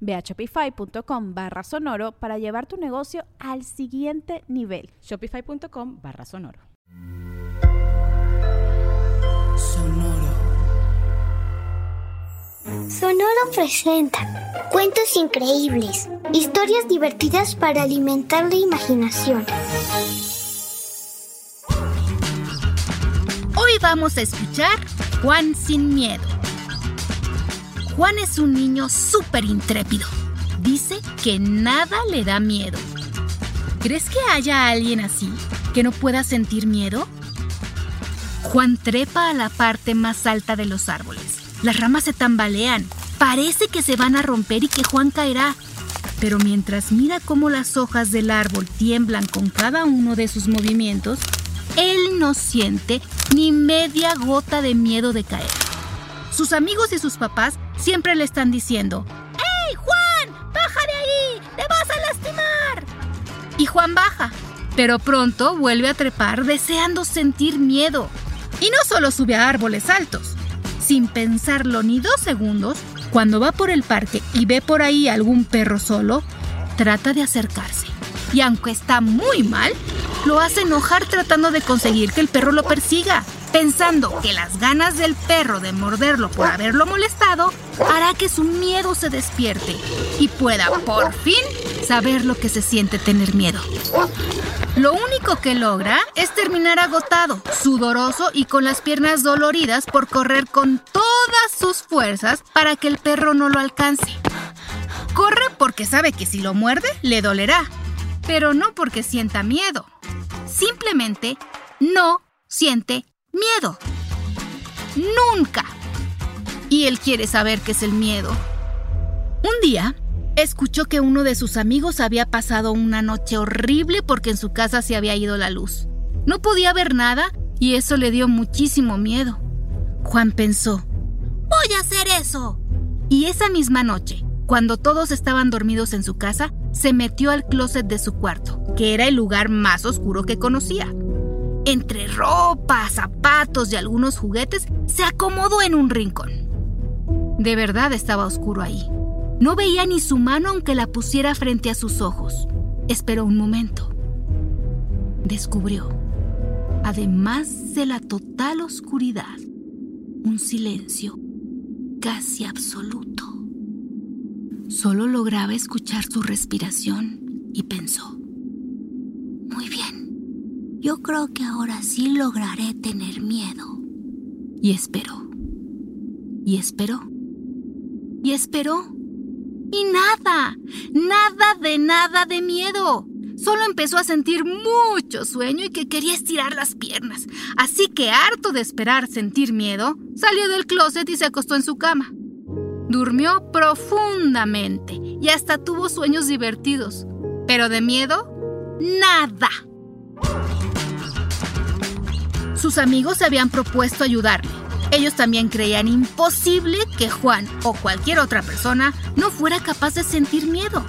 Ve a shopify.com barra sonoro para llevar tu negocio al siguiente nivel. Shopify.com barra sonoro. Sonoro. Sonoro presenta cuentos increíbles, historias divertidas para alimentar la imaginación. Hoy vamos a escuchar Juan sin miedo Juan es un niño súper intrépido. Dice que nada le da miedo. ¿Crees que haya alguien así que no pueda sentir miedo? Juan trepa a la parte más alta de los árboles. Las ramas se tambalean. Parece que se van a romper y que Juan caerá. Pero mientras mira cómo las hojas del árbol tiemblan con cada uno de sus movimientos, él no siente ni media gota de miedo de caer. Sus amigos y sus papás siempre le están diciendo, ¡Ey, Juan! ¡Baja de ahí! ¡Te vas a lastimar! Y Juan baja, pero pronto vuelve a trepar deseando sentir miedo. Y no solo sube a árboles altos. Sin pensarlo ni dos segundos, cuando va por el parque y ve por ahí algún perro solo, trata de acercarse. Y aunque está muy mal, lo hace enojar tratando de conseguir que el perro lo persiga pensando que las ganas del perro de morderlo por haberlo molestado hará que su miedo se despierte y pueda por fin saber lo que se siente tener miedo. Lo único que logra es terminar agotado, sudoroso y con las piernas doloridas por correr con todas sus fuerzas para que el perro no lo alcance. Corre porque sabe que si lo muerde le dolerá, pero no porque sienta miedo. Simplemente no siente miedo. Nunca. Y él quiere saber qué es el miedo. Un día, escuchó que uno de sus amigos había pasado una noche horrible porque en su casa se había ido la luz. No podía ver nada y eso le dio muchísimo miedo. Juan pensó, voy a hacer eso. Y esa misma noche, cuando todos estaban dormidos en su casa, se metió al closet de su cuarto, que era el lugar más oscuro que conocía. Entre ropa, zapatos y algunos juguetes, se acomodó en un rincón. De verdad estaba oscuro ahí. No veía ni su mano aunque la pusiera frente a sus ojos. Esperó un momento. Descubrió, además de la total oscuridad, un silencio casi absoluto. Solo lograba escuchar su respiración y pensó, muy bien, yo creo que ahora sí lograré tener miedo. Y esperó. Y esperó. Y esperó. Y nada, nada de nada de miedo. Solo empezó a sentir mucho sueño y que quería estirar las piernas. Así que, harto de esperar sentir miedo, salió del closet y se acostó en su cama. Durmió profundamente y hasta tuvo sueños divertidos. Pero de miedo, nada. Sus amigos habían propuesto ayudarle. Ellos también creían imposible que Juan o cualquier otra persona no fuera capaz de sentir miedo.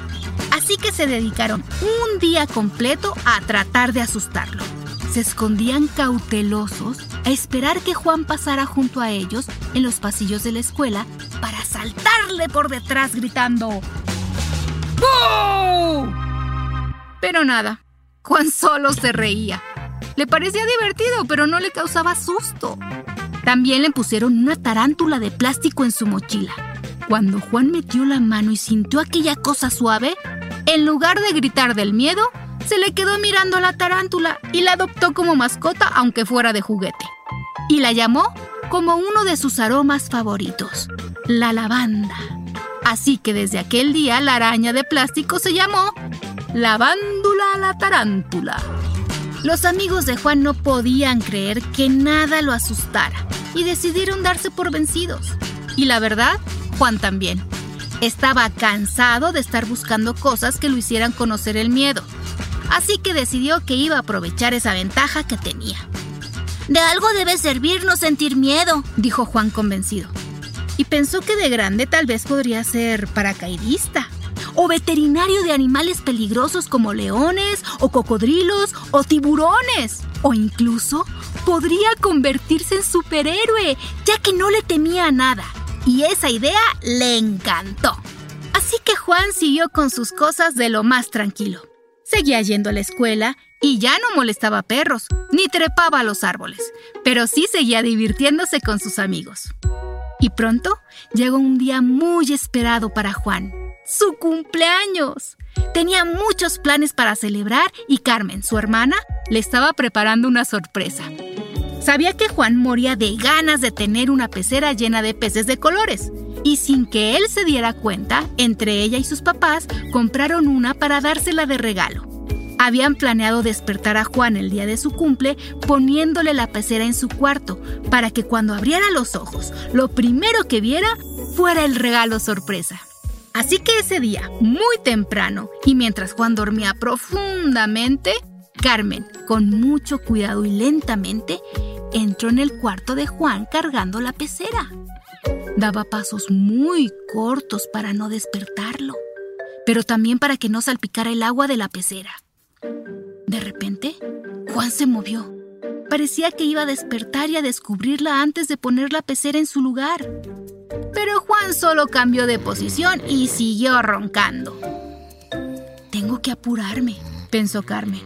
Así que se dedicaron un día completo a tratar de asustarlo. Se escondían cautelosos a esperar que Juan pasara junto a ellos en los pasillos de la escuela para saltarle por detrás gritando ¡Boo! Pero nada, Juan solo se reía. Le parecía divertido, pero no le causaba susto. También le pusieron una tarántula de plástico en su mochila. Cuando Juan metió la mano y sintió aquella cosa suave, en lugar de gritar del miedo, se le quedó mirando a la tarántula y la adoptó como mascota aunque fuera de juguete. Y la llamó como uno de sus aromas favoritos, la lavanda. Así que desde aquel día la araña de plástico se llamó Lavándula la tarántula. Los amigos de Juan no podían creer que nada lo asustara y decidieron darse por vencidos. Y la verdad, Juan también. Estaba cansado de estar buscando cosas que lo hicieran conocer el miedo. Así que decidió que iba a aprovechar esa ventaja que tenía. De algo debe servirnos sentir miedo, dijo Juan convencido. Y pensó que de grande tal vez podría ser paracaidista o veterinario de animales peligrosos como leones o cocodrilos o tiburones. O incluso podría convertirse en superhéroe, ya que no le temía a nada. Y esa idea le encantó. Así que Juan siguió con sus cosas de lo más tranquilo. Seguía yendo a la escuela y ya no molestaba perros, ni trepaba a los árboles, pero sí seguía divirtiéndose con sus amigos. Y pronto llegó un día muy esperado para Juan su cumpleaños. Tenía muchos planes para celebrar y Carmen, su hermana, le estaba preparando una sorpresa. Sabía que Juan moría de ganas de tener una pecera llena de peces de colores. Y sin que él se diera cuenta, entre ella y sus papás compraron una para dársela de regalo. Habían planeado despertar a Juan el día de su cumple poniéndole la pecera en su cuarto para que cuando abriera los ojos, lo primero que viera fuera el regalo sorpresa. Así que ese día, muy temprano, y mientras Juan dormía profundamente, Carmen, con mucho cuidado y lentamente, entró en el cuarto de Juan cargando la pecera. Daba pasos muy cortos para no despertarlo, pero también para que no salpicara el agua de la pecera. De repente, Juan se movió. Parecía que iba a despertar y a descubrirla antes de poner la pecera en su lugar. Pero Juan solo cambió de posición y siguió roncando. Tengo que apurarme, pensó Carmen.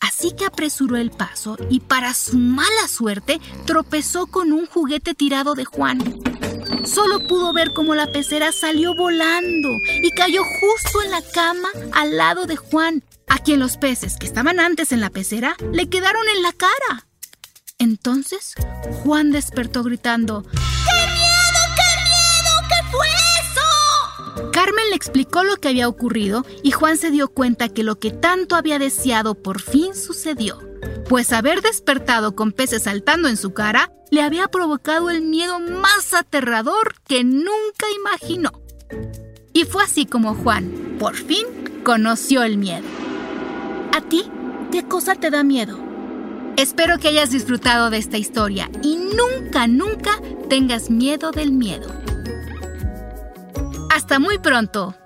Así que apresuró el paso y para su mala suerte tropezó con un juguete tirado de Juan. Solo pudo ver cómo la pecera salió volando y cayó justo en la cama al lado de Juan, quien los peces que estaban antes en la pecera le quedaron en la cara. Entonces Juan despertó gritando Carmen le explicó lo que había ocurrido y Juan se dio cuenta que lo que tanto había deseado por fin sucedió, pues haber despertado con peces saltando en su cara le había provocado el miedo más aterrador que nunca imaginó. Y fue así como Juan, por fin, conoció el miedo. ¿A ti qué cosa te da miedo? Espero que hayas disfrutado de esta historia y nunca, nunca tengas miedo del miedo. Hasta muy pronto.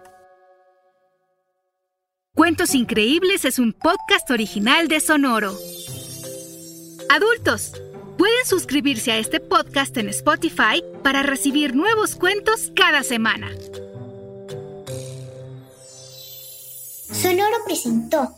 Cuentos Increíbles es un podcast original de Sonoro. Adultos, pueden suscribirse a este podcast en Spotify para recibir nuevos cuentos cada semana. Sonoro presentó